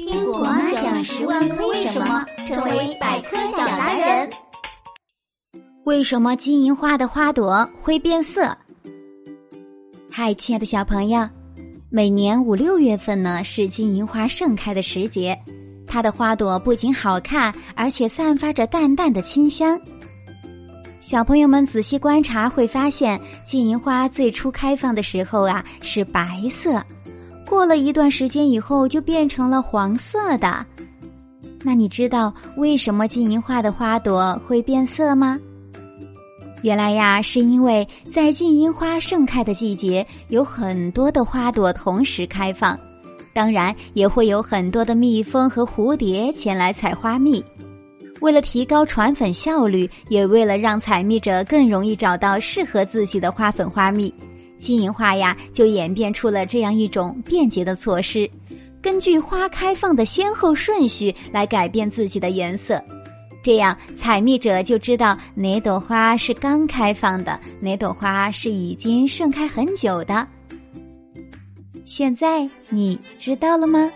听果妈讲十万个为什么，成为百科小达人。为什么金银花的花朵会变色？嗨，亲爱的小朋友，每年五六月份呢是金银花盛开的时节，它的花朵不仅好看，而且散发着淡淡的清香。小朋友们仔细观察会发现，金银花最初开放的时候啊是白色。过了一段时间以后，就变成了黄色的。那你知道为什么金银花的花朵会变色吗？原来呀，是因为在金银花盛开的季节，有很多的花朵同时开放，当然也会有很多的蜜蜂和蝴蝶前来采花蜜。为了提高传粉效率，也为了让采蜜者更容易找到适合自己的花粉花蜜。金银花呀，就演变出了这样一种便捷的措施，根据花开放的先后顺序来改变自己的颜色，这样采蜜者就知道哪朵花是刚开放的，哪朵花是已经盛开很久的。现在你知道了吗？